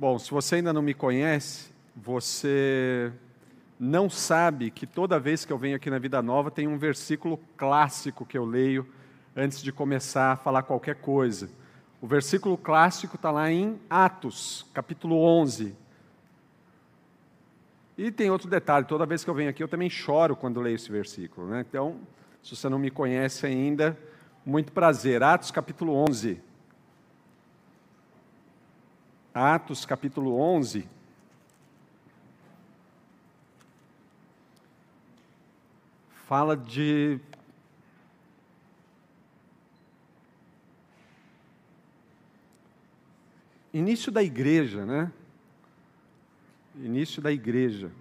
Bom, se você ainda não me conhece, você não sabe que toda vez que eu venho aqui na Vida Nova tem um versículo clássico que eu leio antes de começar a falar qualquer coisa. O versículo clássico está lá em Atos, capítulo 11. E tem outro detalhe: toda vez que eu venho aqui eu também choro quando leio esse versículo. Né? Então, se você não me conhece ainda, muito prazer. Atos, capítulo 11. Atos capítulo 11. Fala de início da igreja, né? Início da igreja.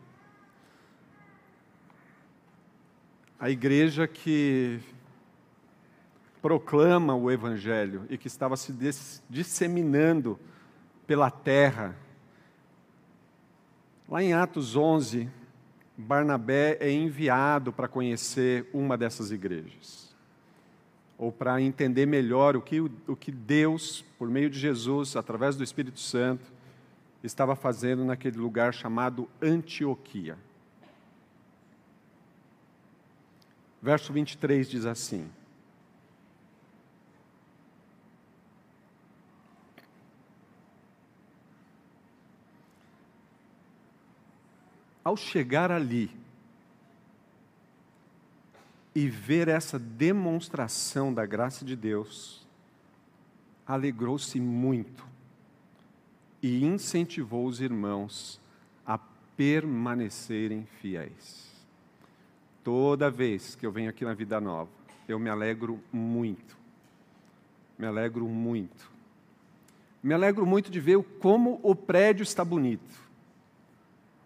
A igreja que proclama o evangelho e que estava se disseminando pela terra. Lá em Atos 11, Barnabé é enviado para conhecer uma dessas igrejas, ou para entender melhor o que, o que Deus, por meio de Jesus, através do Espírito Santo, estava fazendo naquele lugar chamado Antioquia. Verso 23 diz assim: ao chegar ali e ver essa demonstração da graça de Deus, alegrou-se muito e incentivou os irmãos a permanecerem fiéis. Toda vez que eu venho aqui na Vida Nova, eu me alegro muito. Me alegro muito. Me alegro muito de ver como o prédio está bonito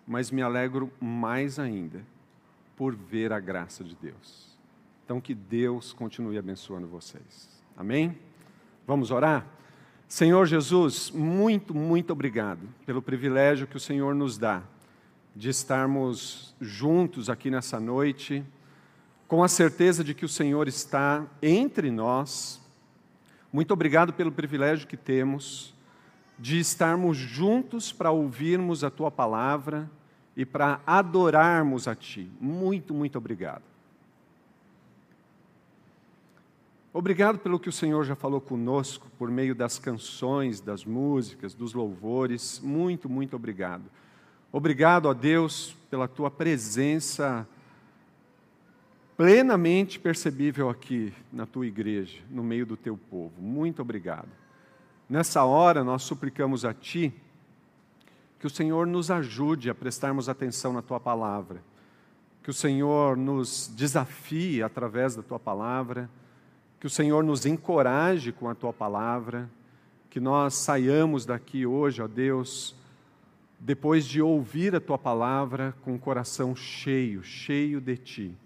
mas me alegro mais ainda por ver a graça de Deus. Então, que Deus continue abençoando vocês. Amém? Vamos orar? Senhor Jesus, muito, muito obrigado pelo privilégio que o Senhor nos dá de estarmos juntos aqui nessa noite, com a certeza de que o Senhor está entre nós. Muito obrigado pelo privilégio que temos de estarmos juntos para ouvirmos a tua palavra e para adorarmos a ti. Muito, muito obrigado. Obrigado pelo que o Senhor já falou conosco por meio das canções, das músicas, dos louvores. Muito, muito obrigado. Obrigado a Deus pela tua presença plenamente percebível aqui na tua igreja, no meio do teu povo. Muito obrigado. Nessa hora, nós suplicamos a Ti que o Senhor nos ajude a prestarmos atenção na Tua palavra, que o Senhor nos desafie através da Tua palavra, que o Senhor nos encoraje com a Tua palavra, que nós saiamos daqui hoje, ó Deus, depois de ouvir a Tua palavra, com o coração cheio, cheio de Ti,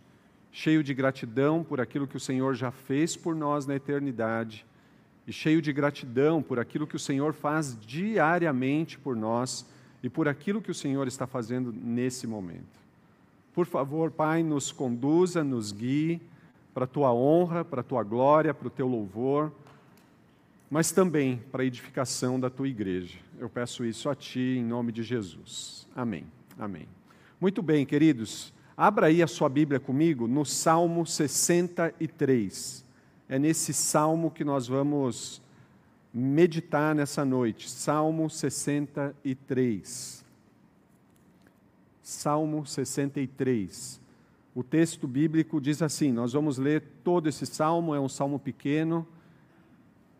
cheio de gratidão por aquilo que o Senhor já fez por nós na eternidade e cheio de gratidão por aquilo que o Senhor faz diariamente por nós e por aquilo que o Senhor está fazendo nesse momento. Por favor, Pai, nos conduza, nos guie para a tua honra, para a tua glória, para o teu louvor, mas também para a edificação da tua igreja. Eu peço isso a ti em nome de Jesus. Amém. Amém. Muito bem, queridos. Abra aí a sua Bíblia comigo no Salmo 63 é nesse salmo que nós vamos meditar nessa noite. Salmo 63. Salmo 63. O texto bíblico diz assim: nós vamos ler todo esse salmo, é um salmo pequeno,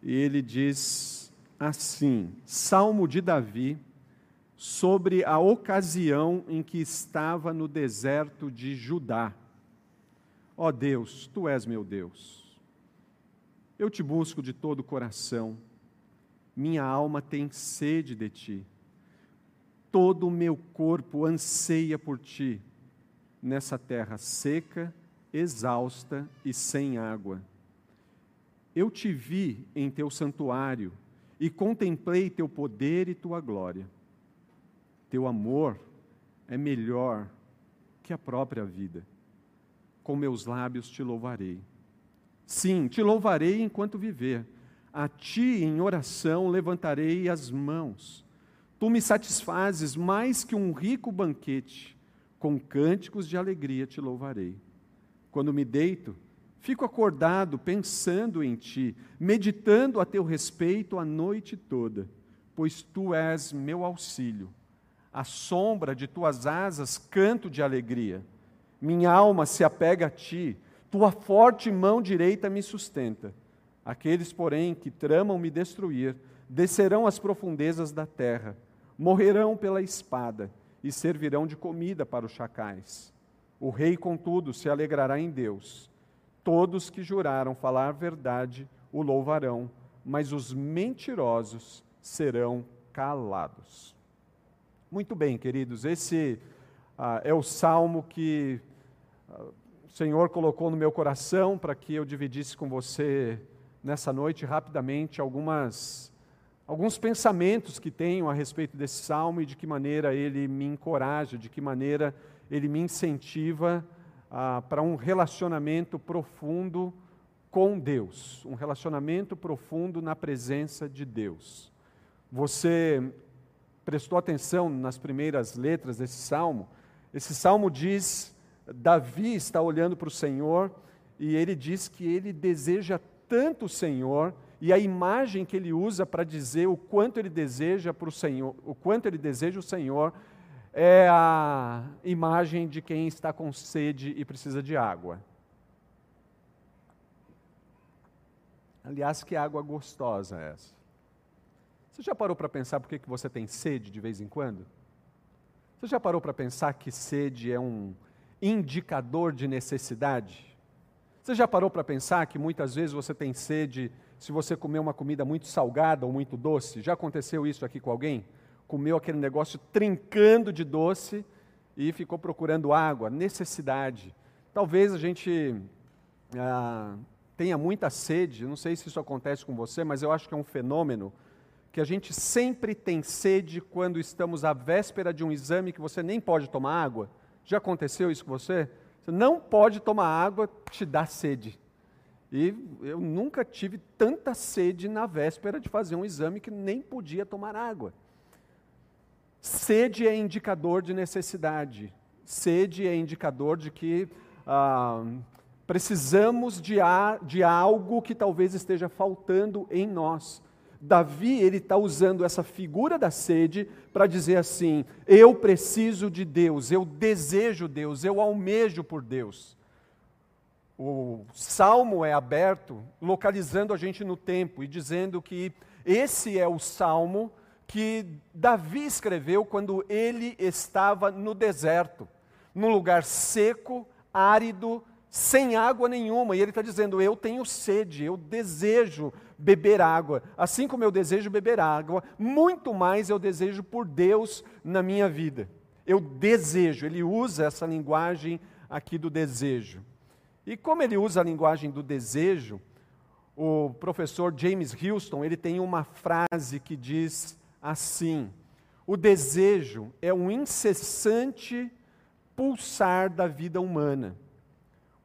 e ele diz assim: Salmo de Davi, sobre a ocasião em que estava no deserto de Judá. Ó oh Deus, tu és meu Deus eu te busco de todo o coração. Minha alma tem sede de ti. Todo o meu corpo anseia por ti, nessa terra seca, exausta e sem água. Eu te vi em teu santuário e contemplei teu poder e tua glória. Teu amor é melhor que a própria vida. Com meus lábios te louvarei. Sim, te louvarei enquanto viver. A ti em oração levantarei as mãos. Tu me satisfazes mais que um rico banquete, com cânticos de alegria te louvarei. Quando me deito, fico acordado pensando em ti, meditando a teu respeito a noite toda, pois tu és meu auxílio. À sombra de tuas asas canto de alegria. Minha alma se apega a ti, tua forte mão direita me sustenta. Aqueles, porém, que tramam me destruir, descerão às profundezas da terra morrerão pela espada e servirão de comida para os chacais. O rei, contudo, se alegrará em Deus. Todos que juraram falar verdade o louvarão, mas os mentirosos serão calados. Muito bem, queridos, esse ah, é o salmo que ah, o Senhor colocou no meu coração para que eu dividisse com você nessa noite rapidamente algumas alguns pensamentos que tenho a respeito desse salmo e de que maneira ele me encoraja, de que maneira ele me incentiva ah, para um relacionamento profundo com Deus, um relacionamento profundo na presença de Deus. Você prestou atenção nas primeiras letras desse salmo? Esse salmo diz: Davi está olhando para o Senhor e ele diz que ele deseja tanto o Senhor e a imagem que ele usa para dizer o quanto ele deseja para o Senhor, o quanto ele deseja o Senhor, é a imagem de quem está com sede e precisa de água. Aliás, que água gostosa é essa? Você já parou para pensar por que, você tem sede de vez em quando? Você já parou para pensar que sede é um indicador de necessidade? Você já parou para pensar que muitas vezes você tem sede se você comer uma comida muito salgada ou muito doce. Já aconteceu isso aqui com alguém? Comeu aquele negócio trincando de doce e ficou procurando água, necessidade. Talvez a gente ah, tenha muita sede, não sei se isso acontece com você, mas eu acho que é um fenômeno que a gente sempre tem sede quando estamos à véspera de um exame que você nem pode tomar água. Já aconteceu isso com você? Você não pode tomar água, te dá sede. E eu nunca tive tanta sede na véspera de fazer um exame que nem podia tomar água. Sede é indicador de necessidade. Sede é indicador de que ah, precisamos de, a, de algo que talvez esteja faltando em nós. Davi ele está usando essa figura da sede para dizer assim: eu preciso de Deus, eu desejo Deus, eu almejo por Deus. O salmo é aberto localizando a gente no tempo e dizendo que esse é o salmo que Davi escreveu quando ele estava no deserto, num lugar seco, árido, sem água nenhuma. E ele está dizendo: Eu tenho sede, eu desejo beber água. Assim como eu desejo beber água, muito mais eu desejo por Deus na minha vida. Eu desejo, ele usa essa linguagem aqui do desejo. E como ele usa a linguagem do desejo, o professor James Houston, ele tem uma frase que diz assim: O desejo é um incessante pulsar da vida humana.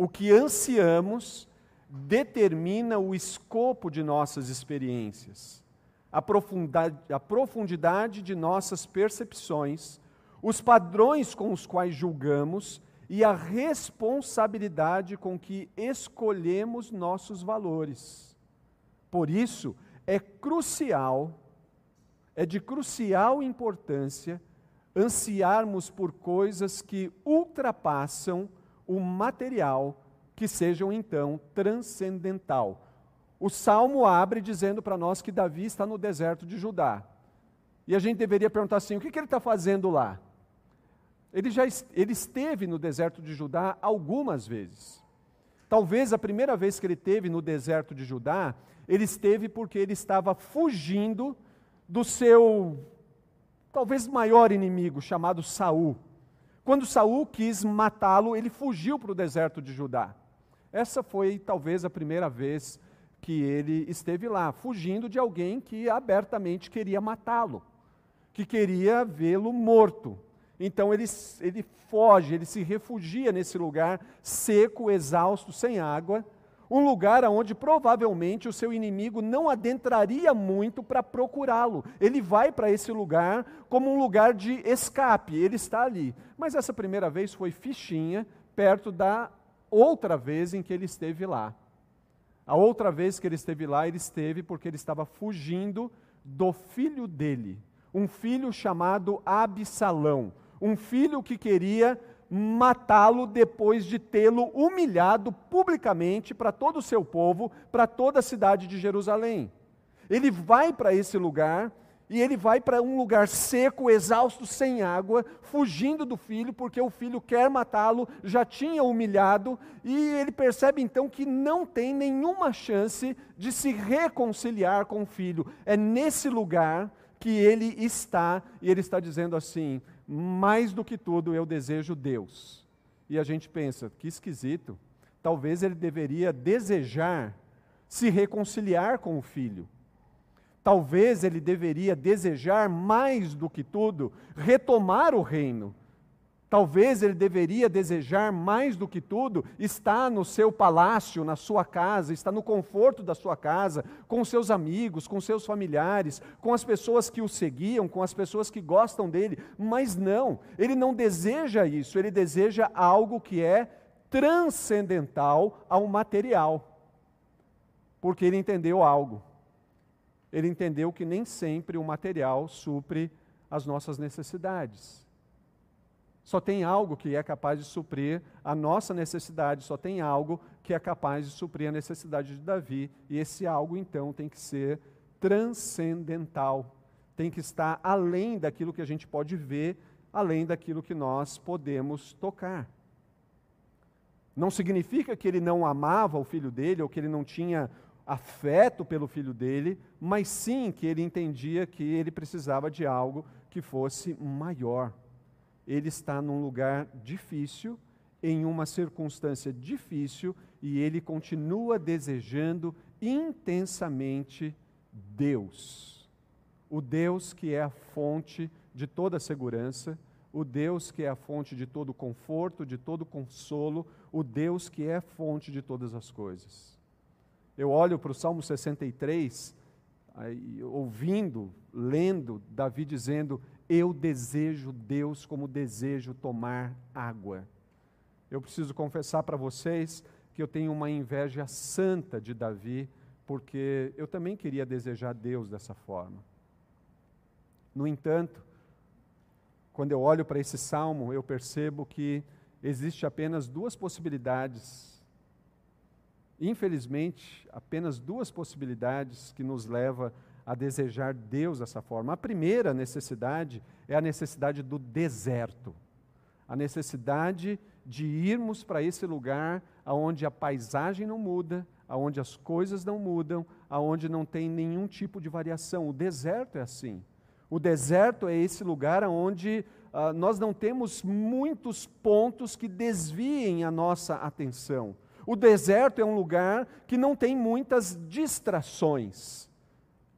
O que ansiamos determina o escopo de nossas experiências, a profundidade, a profundidade de nossas percepções, os padrões com os quais julgamos e a responsabilidade com que escolhemos nossos valores. Por isso, é crucial, é de crucial importância ansiarmos por coisas que ultrapassam o material, que sejam então transcendental. O salmo abre dizendo para nós que Davi está no deserto de Judá. E a gente deveria perguntar assim: o que, que ele está fazendo lá? Ele já ele esteve no deserto de Judá algumas vezes. Talvez a primeira vez que ele esteve no deserto de Judá, ele esteve porque ele estava fugindo do seu talvez maior inimigo, chamado Saul. Quando Saul quis matá-lo, ele fugiu para o deserto de Judá. Essa foi talvez a primeira vez que ele esteve lá, fugindo de alguém que abertamente queria matá-lo, que queria vê-lo morto. Então ele, ele foge, ele se refugia nesse lugar seco, exausto, sem água. Um lugar onde provavelmente o seu inimigo não adentraria muito para procurá-lo. Ele vai para esse lugar como um lugar de escape, ele está ali. Mas essa primeira vez foi fichinha, perto da outra vez em que ele esteve lá. A outra vez que ele esteve lá, ele esteve porque ele estava fugindo do filho dele, um filho chamado Absalão, um filho que queria matá-lo depois de tê-lo humilhado publicamente para todo o seu povo, para toda a cidade de Jerusalém. Ele vai para esse lugar e ele vai para um lugar seco, exausto, sem água, fugindo do filho, porque o filho quer matá-lo, já tinha humilhado, e ele percebe então que não tem nenhuma chance de se reconciliar com o filho. É nesse lugar que ele está, e ele está dizendo assim: mais do que tudo eu desejo Deus. E a gente pensa, que esquisito. Talvez ele deveria desejar se reconciliar com o filho. Talvez ele deveria desejar mais do que tudo retomar o reino. Talvez ele deveria desejar mais do que tudo estar no seu palácio, na sua casa, estar no conforto da sua casa, com seus amigos, com seus familiares, com as pessoas que o seguiam, com as pessoas que gostam dele. Mas não, ele não deseja isso, ele deseja algo que é transcendental ao material. Porque ele entendeu algo. Ele entendeu que nem sempre o material supre as nossas necessidades. Só tem algo que é capaz de suprir a nossa necessidade, só tem algo que é capaz de suprir a necessidade de Davi, e esse algo então tem que ser transcendental, tem que estar além daquilo que a gente pode ver, além daquilo que nós podemos tocar. Não significa que ele não amava o filho dele ou que ele não tinha afeto pelo filho dele, mas sim que ele entendia que ele precisava de algo que fosse maior ele está num lugar difícil, em uma circunstância difícil, e ele continua desejando intensamente Deus. O Deus que é a fonte de toda segurança, o Deus que é a fonte de todo conforto, de todo consolo, o Deus que é a fonte de todas as coisas. Eu olho para o Salmo 63, aí, ouvindo, lendo, Davi dizendo: eu desejo Deus como desejo tomar água. Eu preciso confessar para vocês que eu tenho uma inveja santa de Davi, porque eu também queria desejar Deus dessa forma. No entanto, quando eu olho para esse salmo, eu percebo que existe apenas duas possibilidades. Infelizmente, apenas duas possibilidades que nos leva a desejar Deus dessa forma. A primeira necessidade é a necessidade do deserto, a necessidade de irmos para esse lugar aonde a paisagem não muda, aonde as coisas não mudam, aonde não tem nenhum tipo de variação. O deserto é assim. O deserto é esse lugar onde uh, nós não temos muitos pontos que desviem a nossa atenção. O deserto é um lugar que não tem muitas distrações.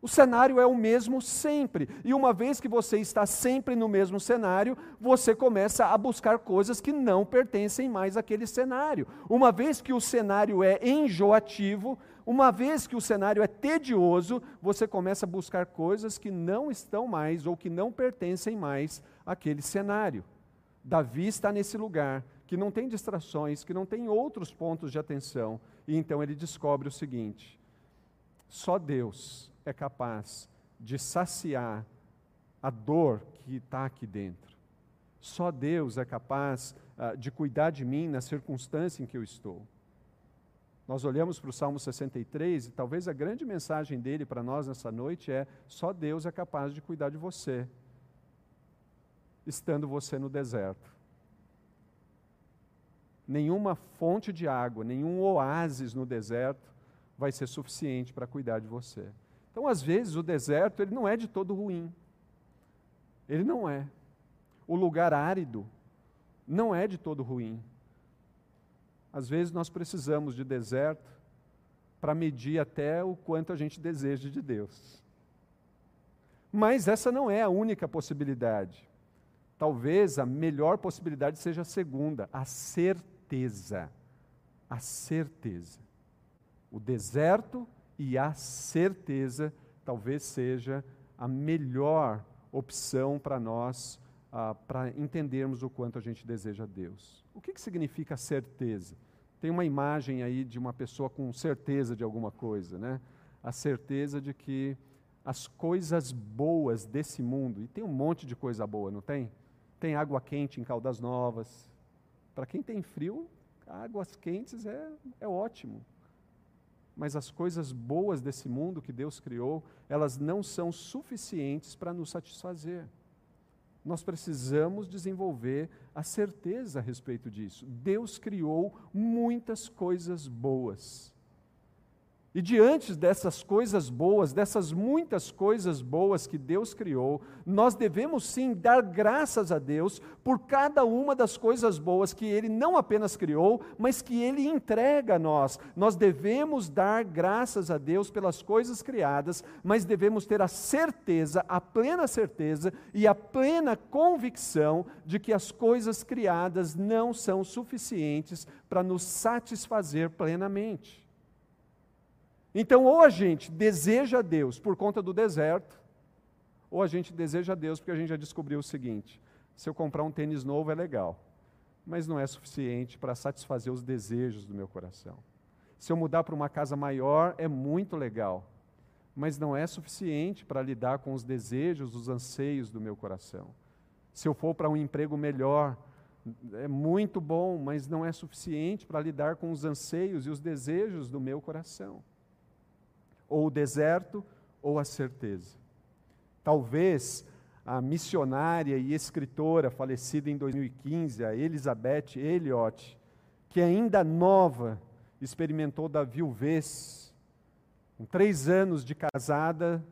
O cenário é o mesmo sempre. E uma vez que você está sempre no mesmo cenário, você começa a buscar coisas que não pertencem mais àquele cenário. Uma vez que o cenário é enjoativo, uma vez que o cenário é tedioso, você começa a buscar coisas que não estão mais ou que não pertencem mais àquele cenário. Davi está nesse lugar que não tem distrações, que não tem outros pontos de atenção, e então ele descobre o seguinte: só Deus é capaz de saciar a dor que está aqui dentro. Só Deus é capaz uh, de cuidar de mim na circunstância em que eu estou. Nós olhamos para o Salmo 63 e talvez a grande mensagem dele para nós nessa noite é: só Deus é capaz de cuidar de você, estando você no deserto. Nenhuma fonte de água, nenhum oásis no deserto vai ser suficiente para cuidar de você. Então, às vezes, o deserto ele não é de todo ruim. Ele não é. O lugar árido não é de todo ruim. Às vezes nós precisamos de deserto para medir até o quanto a gente deseja de Deus. Mas essa não é a única possibilidade. Talvez a melhor possibilidade seja a segunda, a certeza. A certeza. O deserto e a certeza talvez seja a melhor opção para nós, ah, para entendermos o quanto a gente deseja Deus. O que, que significa certeza? Tem uma imagem aí de uma pessoa com certeza de alguma coisa, né? A certeza de que as coisas boas desse mundo, e tem um monte de coisa boa, não tem? Tem água quente em Caldas Novas. Para quem tem frio, águas quentes é, é ótimo mas as coisas boas desse mundo que Deus criou, elas não são suficientes para nos satisfazer. Nós precisamos desenvolver a certeza a respeito disso. Deus criou muitas coisas boas. E diante dessas coisas boas, dessas muitas coisas boas que Deus criou, nós devemos sim dar graças a Deus por cada uma das coisas boas que Ele não apenas criou, mas que Ele entrega a nós. Nós devemos dar graças a Deus pelas coisas criadas, mas devemos ter a certeza, a plena certeza e a plena convicção de que as coisas criadas não são suficientes para nos satisfazer plenamente. Então, ou a gente deseja Deus por conta do deserto, ou a gente deseja Deus porque a gente já descobriu o seguinte: se eu comprar um tênis novo é legal, mas não é suficiente para satisfazer os desejos do meu coração. Se eu mudar para uma casa maior é muito legal, mas não é suficiente para lidar com os desejos, os anseios do meu coração. Se eu for para um emprego melhor, é muito bom, mas não é suficiente para lidar com os anseios e os desejos do meu coração ou o deserto, ou a certeza. Talvez a missionária e escritora falecida em 2015, a Elizabeth Elliot, que ainda nova experimentou da viuvez, com três anos de casada,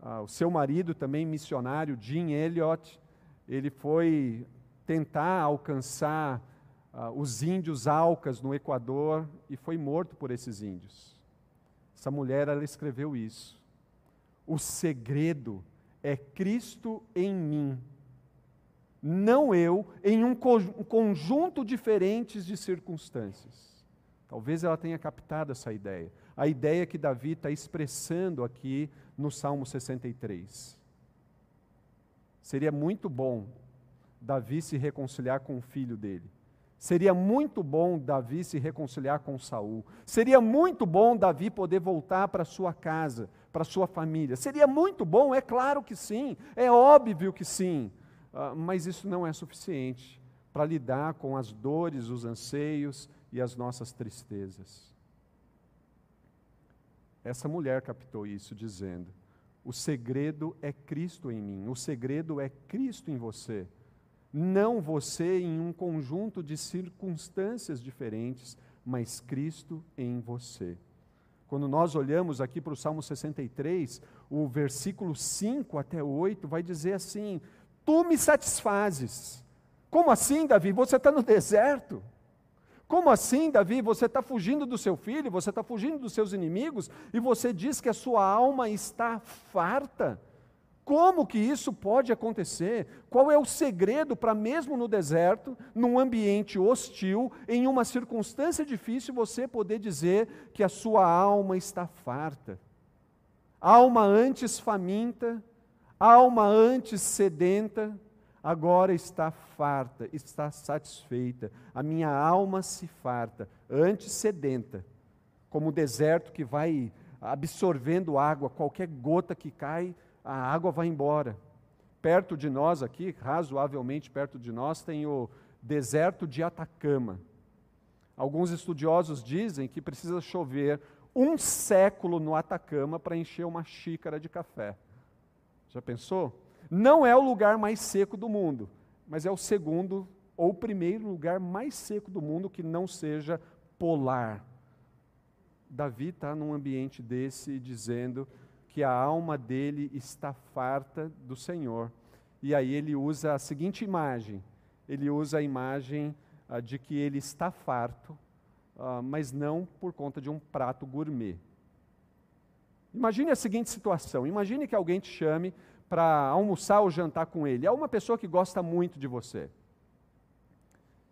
ah, o seu marido também missionário, Jim Elliot, ele foi tentar alcançar ah, os índios Alcas no Equador e foi morto por esses índios. Essa mulher, ela escreveu isso. O segredo é Cristo em mim, não eu em um conjunto diferente de circunstâncias. Talvez ela tenha captado essa ideia. A ideia que Davi está expressando aqui no Salmo 63. Seria muito bom Davi se reconciliar com o filho dele. Seria muito bom Davi se reconciliar com Saul. Seria muito bom Davi poder voltar para sua casa, para sua família. Seria muito bom, é claro que sim, é óbvio que sim. Uh, mas isso não é suficiente para lidar com as dores, os anseios e as nossas tristezas. Essa mulher captou isso dizendo: o segredo é Cristo em mim, o segredo é Cristo em você não você em um conjunto de circunstâncias diferentes, mas Cristo em você. Quando nós olhamos aqui para o Salmo 63, o versículo 5 até 8 vai dizer assim: Tu me satisfazes. Como assim, Davi? Você está no deserto. Como assim, Davi? Você está fugindo do seu filho, você está fugindo dos seus inimigos e você diz que a sua alma está farta. Como que isso pode acontecer? Qual é o segredo para, mesmo no deserto, num ambiente hostil, em uma circunstância difícil, você poder dizer que a sua alma está farta? Alma antes faminta, alma antes sedenta, agora está farta, está satisfeita. A minha alma se farta, antes sedenta, como o deserto que vai absorvendo água, qualquer gota que cai a água vai embora. Perto de nós aqui, razoavelmente perto de nós, tem o deserto de Atacama. Alguns estudiosos dizem que precisa chover um século no Atacama para encher uma xícara de café. Já pensou? Não é o lugar mais seco do mundo, mas é o segundo ou o primeiro lugar mais seco do mundo que não seja polar. Davi está num ambiente desse dizendo que a alma dele está farta do Senhor. E aí ele usa a seguinte imagem: ele usa a imagem ah, de que ele está farto, ah, mas não por conta de um prato gourmet. Imagine a seguinte situação: imagine que alguém te chame para almoçar ou jantar com ele. É uma pessoa que gosta muito de você.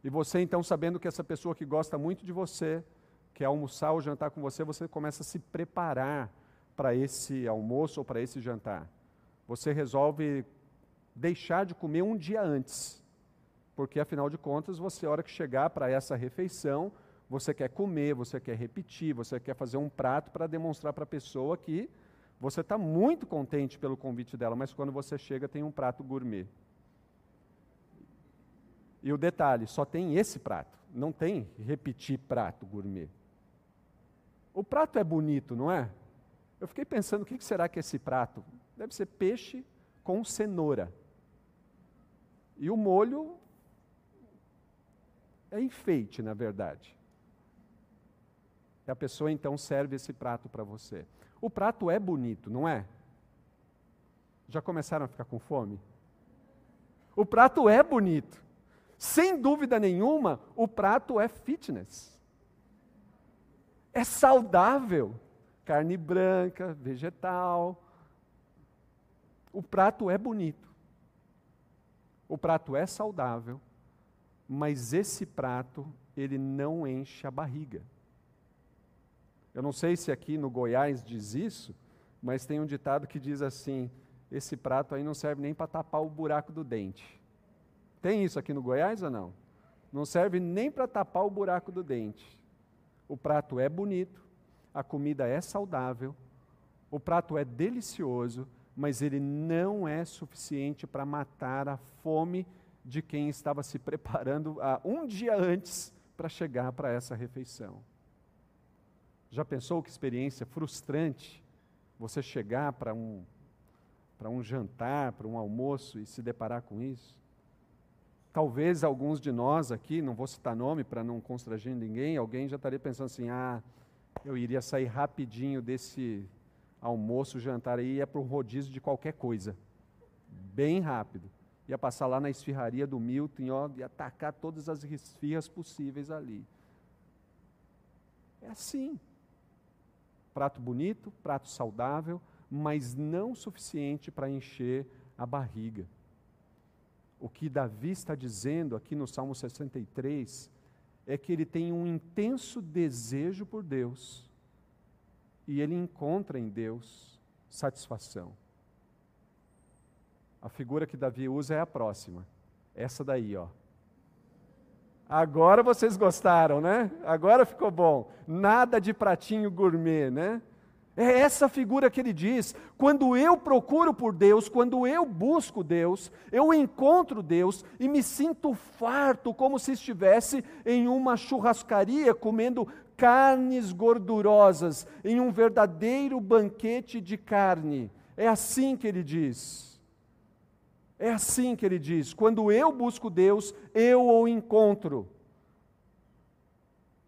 E você, então, sabendo que essa pessoa que gosta muito de você quer almoçar ou jantar com você, você começa a se preparar para esse almoço ou para esse jantar. Você resolve deixar de comer um dia antes, porque afinal de contas, você, a hora que chegar para essa refeição, você quer comer, você quer repetir, você quer fazer um prato para demonstrar para a pessoa que você está muito contente pelo convite dela, mas quando você chega tem um prato gourmet. E o detalhe, só tem esse prato, não tem repetir prato gourmet. O prato é bonito, não é? Eu fiquei pensando, o que será que é esse prato? Deve ser peixe com cenoura. E o molho é enfeite, na verdade. E a pessoa então serve esse prato para você. O prato é bonito, não é? Já começaram a ficar com fome? O prato é bonito. Sem dúvida nenhuma, o prato é fitness. É saudável. Carne branca, vegetal. O prato é bonito. O prato é saudável, mas esse prato, ele não enche a barriga. Eu não sei se aqui no Goiás diz isso, mas tem um ditado que diz assim: esse prato aí não serve nem para tapar o buraco do dente. Tem isso aqui no Goiás ou não? Não serve nem para tapar o buraco do dente. O prato é bonito, a comida é saudável, o prato é delicioso, mas ele não é suficiente para matar a fome de quem estava se preparando um dia antes para chegar para essa refeição. Já pensou que experiência frustrante você chegar para um, para um jantar, para um almoço e se deparar com isso? Talvez alguns de nós aqui, não vou citar nome para não constranger ninguém, alguém já estaria pensando assim: ah, eu iria sair rapidinho desse almoço, jantar aí, ia para um rodízio de qualquer coisa. Bem rápido. Ia passar lá na esfirraria do Milton, ó, e atacar todas as esfirras possíveis ali. É assim prato bonito, prato saudável, mas não suficiente para encher a barriga. O que Davi está dizendo aqui no Salmo 63 é que ele tem um intenso desejo por Deus e ele encontra em Deus satisfação. A figura que Davi usa é a próxima. Essa daí, ó. Agora vocês gostaram, né? Agora ficou bom. Nada de pratinho gourmet, né? É essa figura que ele diz. Quando eu procuro por Deus, quando eu busco Deus, eu encontro Deus e me sinto farto, como se estivesse em uma churrascaria comendo carnes gordurosas, em um verdadeiro banquete de carne. É assim que ele diz. É assim que ele diz: quando eu busco Deus, eu o encontro.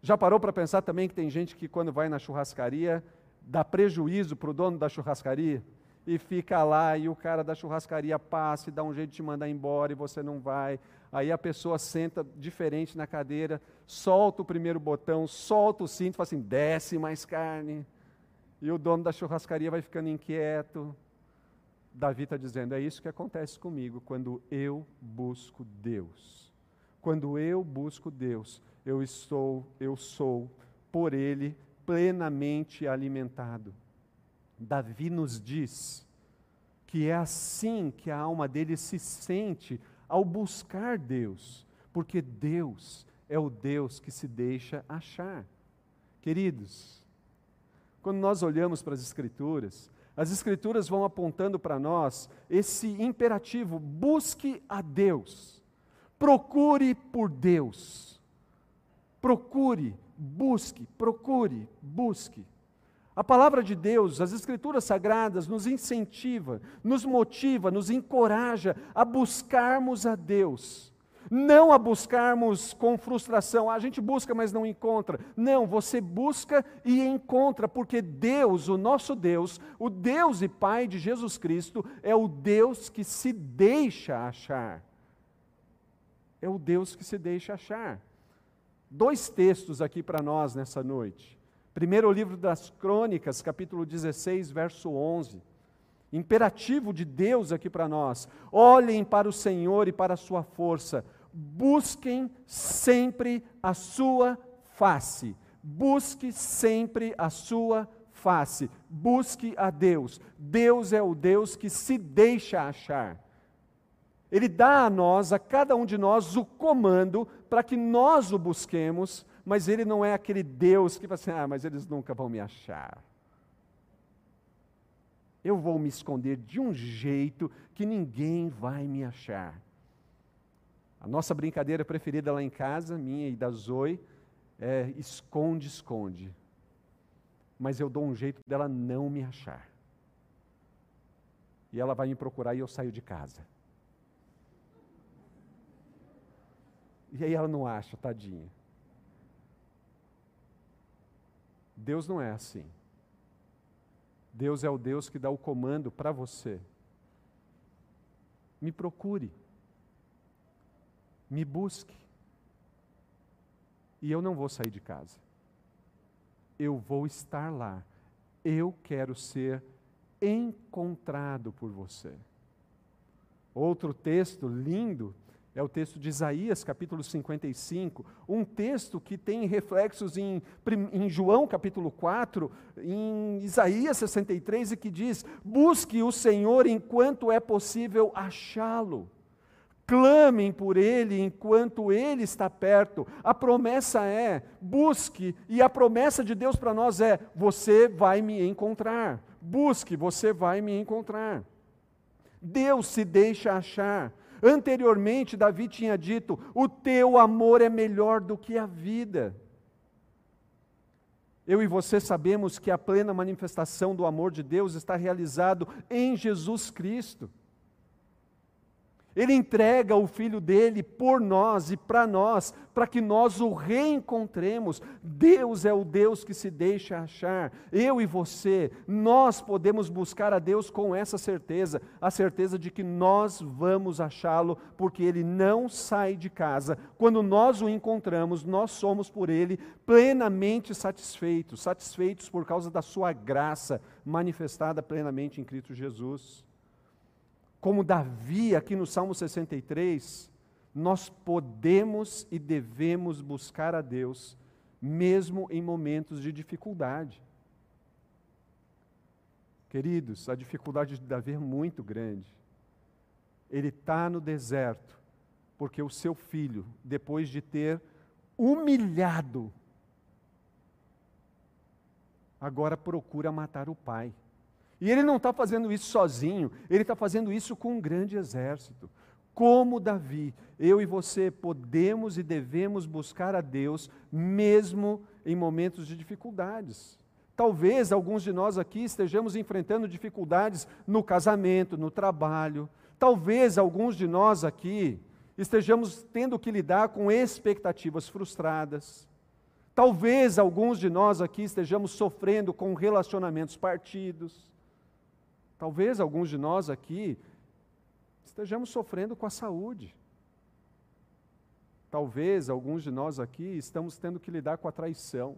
Já parou para pensar também que tem gente que, quando vai na churrascaria, dá prejuízo para o dono da churrascaria? E fica lá, e o cara da churrascaria passa e dá um jeito de te mandar embora e você não vai. Aí a pessoa senta diferente na cadeira, solta o primeiro botão, solta o cinto, fala assim: desce mais carne. E o dono da churrascaria vai ficando inquieto. Davi está dizendo: é isso que acontece comigo quando eu busco Deus. Quando eu busco Deus, eu estou, eu sou por Ele plenamente alimentado. Davi nos diz que é assim que a alma dele se sente ao buscar Deus, porque Deus é o Deus que se deixa achar. Queridos, quando nós olhamos para as Escrituras, as Escrituras vão apontando para nós esse imperativo: busque a Deus, procure por Deus. Procure, busque, procure, busque. A palavra de Deus, as Escrituras sagradas, nos incentiva, nos motiva, nos encoraja a buscarmos a Deus não a buscarmos com frustração, a gente busca, mas não encontra. Não, você busca e encontra, porque Deus, o nosso Deus, o Deus e Pai de Jesus Cristo, é o Deus que se deixa achar. É o Deus que se deixa achar. Dois textos aqui para nós nessa noite. Primeiro, o livro das Crônicas, capítulo 16, verso 11 imperativo de Deus aqui para nós. Olhem para o Senhor e para a sua força, busquem sempre a sua face, Busque sempre a sua face. Busque a Deus. Deus é o Deus que se deixa achar. Ele dá a nós, a cada um de nós, o comando para que nós o busquemos, mas ele não é aquele Deus que fala assim: ah, mas eles nunca vão me achar. Eu vou me esconder de um jeito que ninguém vai me achar. A nossa brincadeira preferida lá em casa, minha e da Zoe, é esconde, esconde. Mas eu dou um jeito dela não me achar. E ela vai me procurar e eu saio de casa. E aí ela não acha, tadinha. Deus não é assim. Deus é o Deus que dá o comando para você. Me procure. Me busque. E eu não vou sair de casa. Eu vou estar lá. Eu quero ser encontrado por você. Outro texto lindo é o texto de Isaías, capítulo 55, um texto que tem reflexos em, em, João, capítulo 4, em Isaías 63, e que diz: Busque o Senhor enquanto é possível achá-lo. Clamem por Ele enquanto Ele está perto. A promessa é: busque, e a promessa de Deus para nós é: você vai me encontrar. Busque, você vai me encontrar. Deus se deixa achar. Anteriormente, Davi tinha dito: O teu amor é melhor do que a vida. Eu e você sabemos que a plena manifestação do amor de Deus está realizado em Jesus Cristo. Ele entrega o filho dele por nós e para nós, para que nós o reencontremos. Deus é o Deus que se deixa achar. Eu e você, nós podemos buscar a Deus com essa certeza, a certeza de que nós vamos achá-lo, porque ele não sai de casa. Quando nós o encontramos, nós somos por ele plenamente satisfeitos, satisfeitos por causa da sua graça manifestada plenamente em Cristo Jesus como Davi, aqui no Salmo 63, nós podemos e devemos buscar a Deus, mesmo em momentos de dificuldade. Queridos, a dificuldade de Davi é muito grande. Ele está no deserto, porque o seu filho, depois de ter humilhado, agora procura matar o pai. E ele não está fazendo isso sozinho, ele está fazendo isso com um grande exército. Como Davi, eu e você podemos e devemos buscar a Deus, mesmo em momentos de dificuldades. Talvez alguns de nós aqui estejamos enfrentando dificuldades no casamento, no trabalho. Talvez alguns de nós aqui estejamos tendo que lidar com expectativas frustradas. Talvez alguns de nós aqui estejamos sofrendo com relacionamentos partidos. Talvez alguns de nós aqui estejamos sofrendo com a saúde. Talvez alguns de nós aqui estamos tendo que lidar com a traição.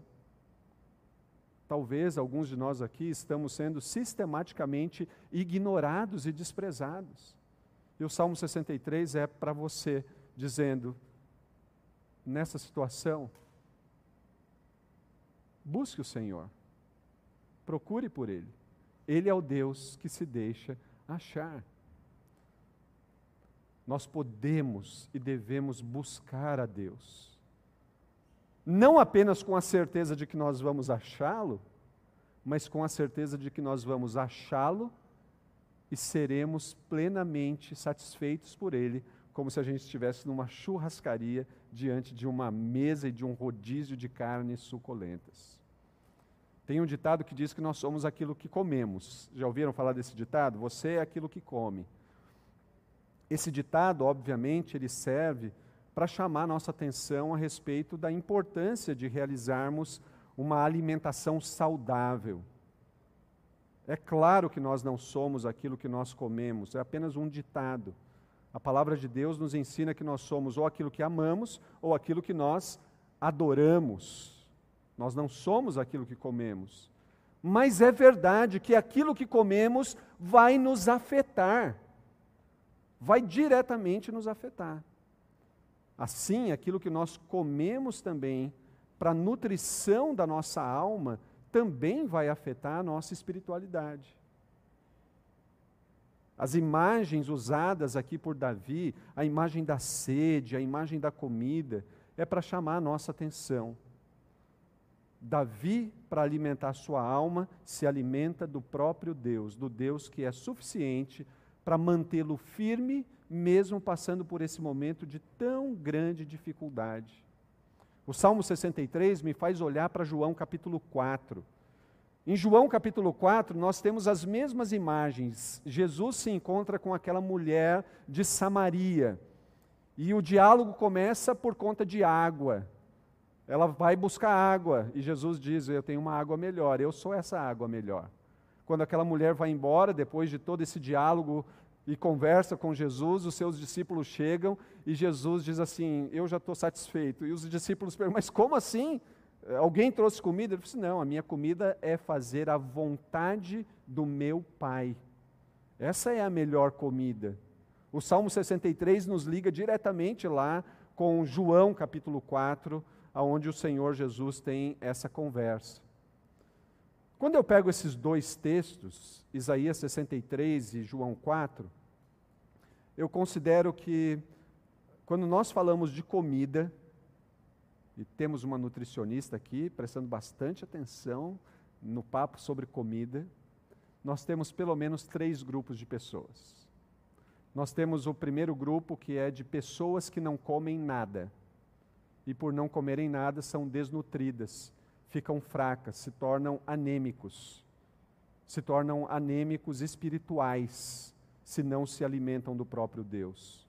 Talvez alguns de nós aqui estamos sendo sistematicamente ignorados e desprezados. E o Salmo 63 é para você, dizendo: nessa situação, busque o Senhor, procure por Ele. Ele é o Deus que se deixa achar. Nós podemos e devemos buscar a Deus. Não apenas com a certeza de que nós vamos achá-lo, mas com a certeza de que nós vamos achá-lo e seremos plenamente satisfeitos por ele, como se a gente estivesse numa churrascaria diante de uma mesa e de um rodízio de carnes suculentas. Tem um ditado que diz que nós somos aquilo que comemos. Já ouviram falar desse ditado? Você é aquilo que come. Esse ditado, obviamente, ele serve para chamar nossa atenção a respeito da importância de realizarmos uma alimentação saudável. É claro que nós não somos aquilo que nós comemos, é apenas um ditado. A palavra de Deus nos ensina que nós somos ou aquilo que amamos ou aquilo que nós adoramos. Nós não somos aquilo que comemos. Mas é verdade que aquilo que comemos vai nos afetar. Vai diretamente nos afetar. Assim, aquilo que nós comemos também para a nutrição da nossa alma, também vai afetar a nossa espiritualidade. As imagens usadas aqui por Davi, a imagem da sede, a imagem da comida, é para chamar a nossa atenção. Davi, para alimentar sua alma, se alimenta do próprio Deus, do Deus que é suficiente para mantê-lo firme, mesmo passando por esse momento de tão grande dificuldade. O Salmo 63 me faz olhar para João capítulo 4. Em João capítulo 4, nós temos as mesmas imagens. Jesus se encontra com aquela mulher de Samaria. E o diálogo começa por conta de água. Ela vai buscar água e Jesus diz: Eu tenho uma água melhor, eu sou essa água melhor. Quando aquela mulher vai embora, depois de todo esse diálogo e conversa com Jesus, os seus discípulos chegam e Jesus diz assim: Eu já estou satisfeito. E os discípulos perguntam: Mas como assim? Alguém trouxe comida? Ele disse: Não, a minha comida é fazer a vontade do meu Pai. Essa é a melhor comida. O Salmo 63 nos liga diretamente lá com João capítulo 4, aonde o Senhor Jesus tem essa conversa. Quando eu pego esses dois textos, Isaías 63 e João 4, eu considero que quando nós falamos de comida, e temos uma nutricionista aqui prestando bastante atenção no papo sobre comida, nós temos pelo menos três grupos de pessoas. Nós temos o primeiro grupo que é de pessoas que não comem nada e por não comerem nada são desnutridas, ficam fracas, se tornam anêmicos, se tornam anêmicos espirituais, se não se alimentam do próprio Deus.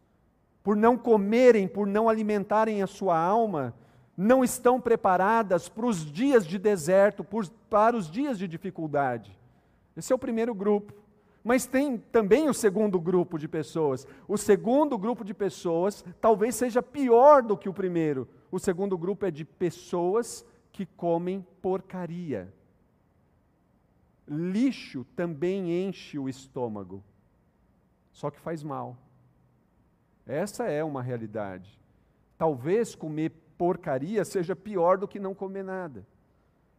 Por não comerem, por não alimentarem a sua alma, não estão preparadas para os dias de deserto, para os dias de dificuldade. Esse é o primeiro grupo. Mas tem também o segundo grupo de pessoas. O segundo grupo de pessoas talvez seja pior do que o primeiro. O segundo grupo é de pessoas que comem porcaria. Lixo também enche o estômago, só que faz mal. Essa é uma realidade. Talvez comer porcaria seja pior do que não comer nada.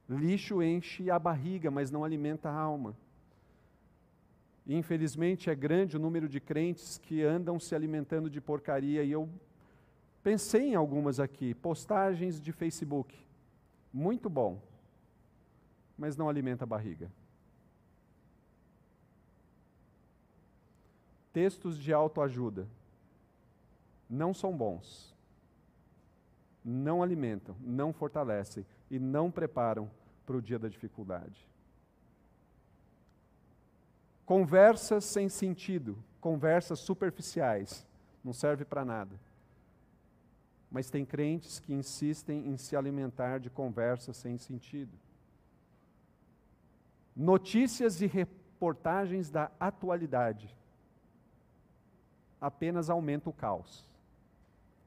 Lixo enche a barriga, mas não alimenta a alma. Infelizmente, é grande o número de crentes que andam se alimentando de porcaria, e eu pensei em algumas aqui, postagens de Facebook. Muito bom, mas não alimenta a barriga. Textos de autoajuda não são bons, não alimentam, não fortalecem e não preparam para o dia da dificuldade. Conversas sem sentido, conversas superficiais, não serve para nada. Mas tem crentes que insistem em se alimentar de conversas sem sentido. Notícias e reportagens da atualidade apenas aumenta o caos.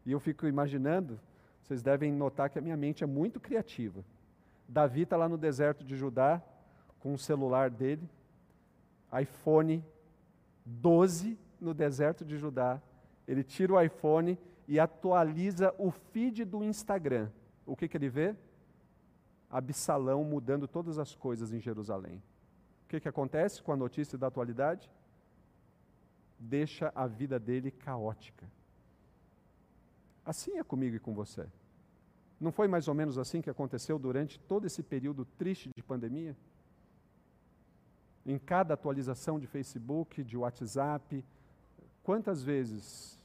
E eu fico imaginando, vocês devem notar que a minha mente é muito criativa. Davi está lá no deserto de Judá, com o celular dele, iPhone 12 no deserto de Judá. Ele tira o iPhone e atualiza o feed do Instagram. O que, que ele vê? Absalão mudando todas as coisas em Jerusalém. O que, que acontece com a notícia da atualidade? Deixa a vida dele caótica. Assim é comigo e com você. Não foi mais ou menos assim que aconteceu durante todo esse período triste de pandemia? em cada atualização de Facebook, de WhatsApp. Quantas vezes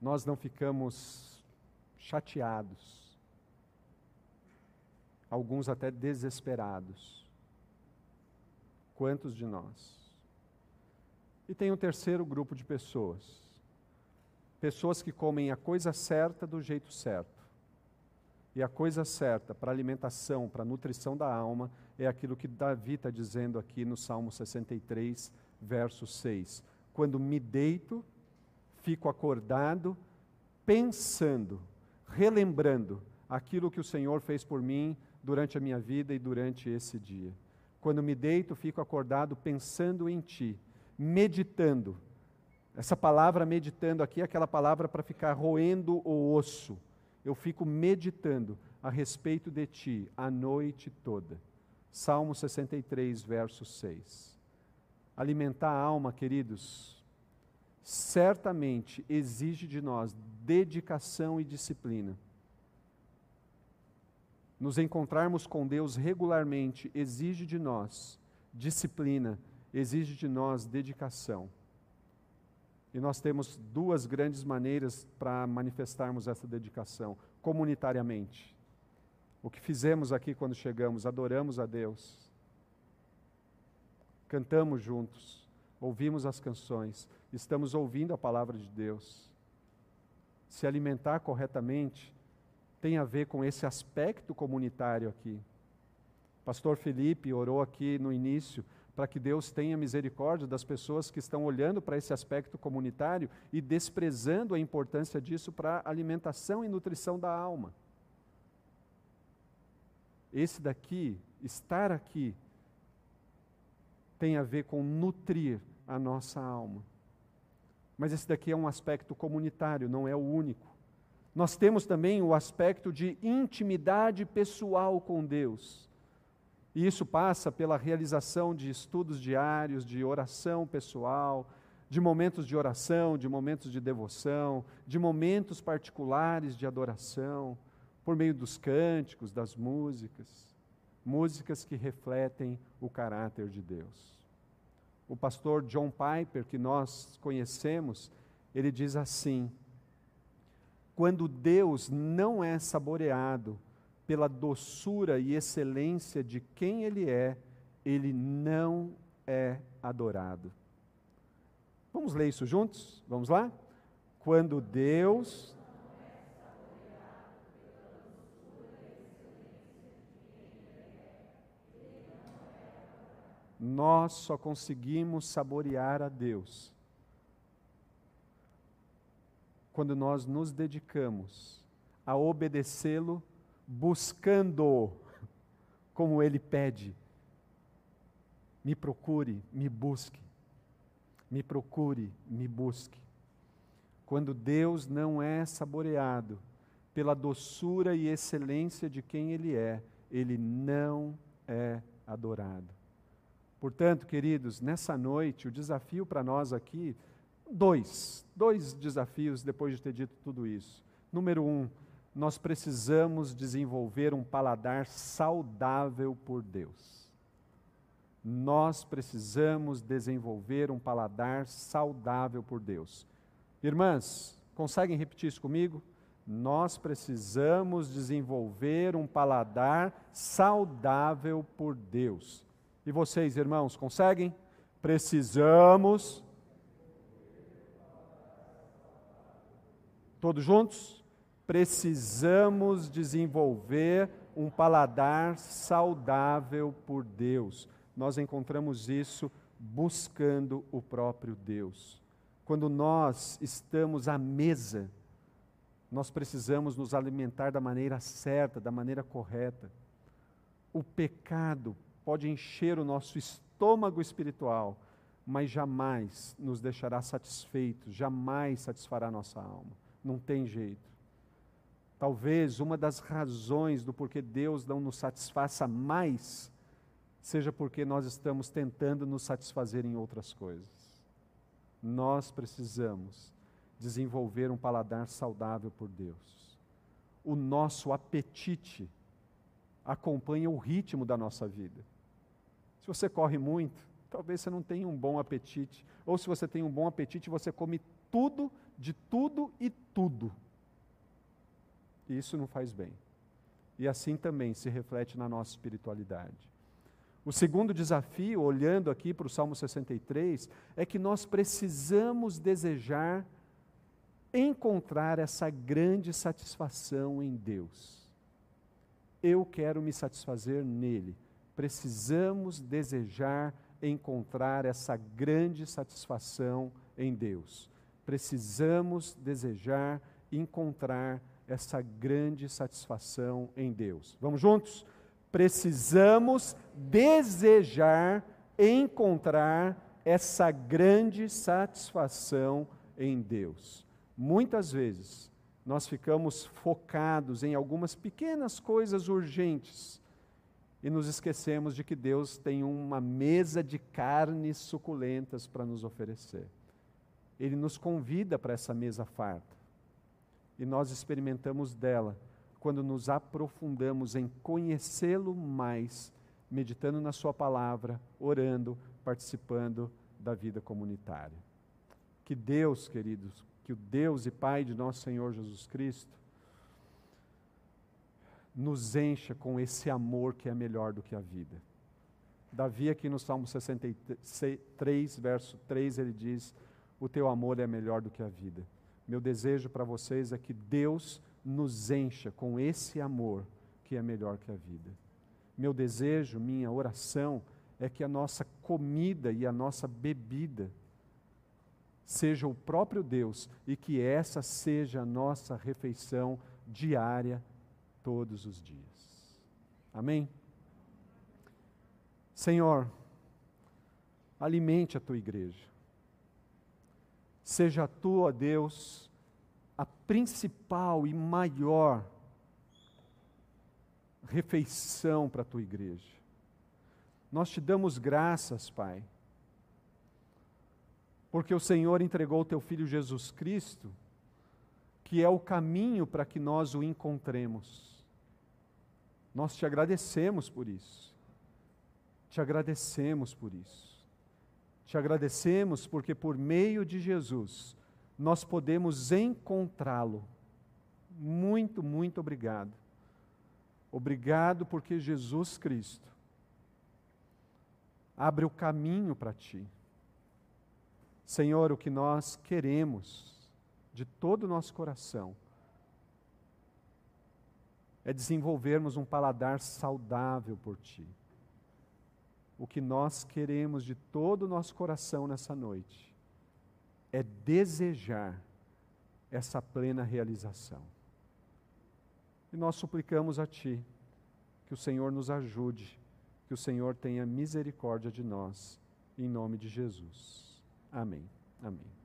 nós não ficamos chateados, alguns até desesperados? Quantos de nós? E tem um terceiro grupo de pessoas. Pessoas que comem a coisa certa do jeito certo. E a coisa certa para alimentação, para nutrição da alma, é aquilo que Davi está dizendo aqui no Salmo 63, verso 6. Quando me deito, fico acordado, pensando, relembrando aquilo que o Senhor fez por mim durante a minha vida e durante esse dia. Quando me deito, fico acordado pensando em Ti, meditando. Essa palavra meditando aqui é aquela palavra para ficar roendo o osso. eu fico meditando a respeito de ti a noite toda. Salmo 63, verso 6. Alimentar a alma, queridos, certamente exige de nós dedicação e disciplina. Nos encontrarmos com Deus regularmente exige de nós disciplina, exige de nós dedicação. E nós temos duas grandes maneiras para manifestarmos essa dedicação comunitariamente. O que fizemos aqui quando chegamos, adoramos a Deus, cantamos juntos, ouvimos as canções, estamos ouvindo a palavra de Deus. Se alimentar corretamente tem a ver com esse aspecto comunitário aqui. Pastor Felipe orou aqui no início para que Deus tenha misericórdia das pessoas que estão olhando para esse aspecto comunitário e desprezando a importância disso para a alimentação e nutrição da alma. Esse daqui, estar aqui, tem a ver com nutrir a nossa alma. Mas esse daqui é um aspecto comunitário, não é o único. Nós temos também o aspecto de intimidade pessoal com Deus. E isso passa pela realização de estudos diários, de oração pessoal, de momentos de oração, de momentos de devoção, de momentos particulares de adoração por meio dos cânticos, das músicas, músicas que refletem o caráter de Deus. O pastor John Piper, que nós conhecemos, ele diz assim: quando Deus não é saboreado pela doçura e excelência de quem Ele é, Ele não é adorado. Vamos ler isso juntos? Vamos lá? Quando Deus nós só conseguimos saborear a Deus quando nós nos dedicamos a obedecê-lo, buscando como ele pede. Me procure, me busque. Me procure, me busque. Quando Deus não é saboreado pela doçura e excelência de quem Ele é, Ele não é adorado. Portanto, queridos, nessa noite, o desafio para nós aqui, dois, dois desafios depois de ter dito tudo isso. Número um, nós precisamos desenvolver um paladar saudável por Deus. Nós precisamos desenvolver um paladar saudável por Deus. Irmãs, conseguem repetir isso comigo? Nós precisamos desenvolver um paladar saudável por Deus. E vocês, irmãos, conseguem? Precisamos. Todos juntos? Precisamos desenvolver um paladar saudável por Deus. Nós encontramos isso buscando o próprio Deus. Quando nós estamos à mesa, nós precisamos nos alimentar da maneira certa, da maneira correta. O pecado pode encher o nosso estômago espiritual, mas jamais nos deixará satisfeitos, jamais satisfará nossa alma. Não tem jeito. Talvez uma das razões do porquê Deus não nos satisfaça mais seja porque nós estamos tentando nos satisfazer em outras coisas. Nós precisamos desenvolver um paladar saudável por Deus. O nosso apetite acompanha o ritmo da nossa vida. Se você corre muito, talvez você não tenha um bom apetite. Ou se você tem um bom apetite, você come tudo, de tudo e tudo. E isso não faz bem. E assim também se reflete na nossa espiritualidade. O segundo desafio, olhando aqui para o Salmo 63, é que nós precisamos desejar encontrar essa grande satisfação em Deus. Eu quero me satisfazer nele precisamos desejar encontrar essa grande satisfação em Deus. Precisamos desejar encontrar essa grande satisfação em Deus. Vamos juntos? Precisamos desejar encontrar essa grande satisfação em Deus. Muitas vezes nós ficamos focados em algumas pequenas coisas urgentes e nos esquecemos de que Deus tem uma mesa de carnes suculentas para nos oferecer. Ele nos convida para essa mesa farta e nós experimentamos dela quando nos aprofundamos em conhecê-lo mais, meditando na Sua palavra, orando, participando da vida comunitária. Que Deus, queridos, que o Deus e Pai de nosso Senhor Jesus Cristo nos encha com esse amor que é melhor do que a vida. Davi, aqui no Salmo 63, verso 3, ele diz: O teu amor é melhor do que a vida. Meu desejo para vocês é que Deus nos encha com esse amor que é melhor que a vida. Meu desejo, minha oração é que a nossa comida e a nossa bebida seja o próprio Deus e que essa seja a nossa refeição diária todos os dias. Amém? Senhor, alimente a tua igreja. Seja a tua, Deus, a principal e maior refeição para a tua igreja. Nós te damos graças, Pai porque o Senhor entregou o teu filho Jesus Cristo, que é o caminho para que nós o encontremos. Nós te agradecemos por isso. Te agradecemos por isso. Te agradecemos porque por meio de Jesus nós podemos encontrá-lo. Muito, muito obrigado. Obrigado porque Jesus Cristo abre o caminho para ti. Senhor, o que nós queremos de todo o nosso coração é desenvolvermos um paladar saudável por Ti. O que nós queremos de todo o nosso coração nessa noite é desejar essa plena realização. E nós suplicamos a Ti que o Senhor nos ajude, que o Senhor tenha misericórdia de nós, em nome de Jesus. Amém. Amém.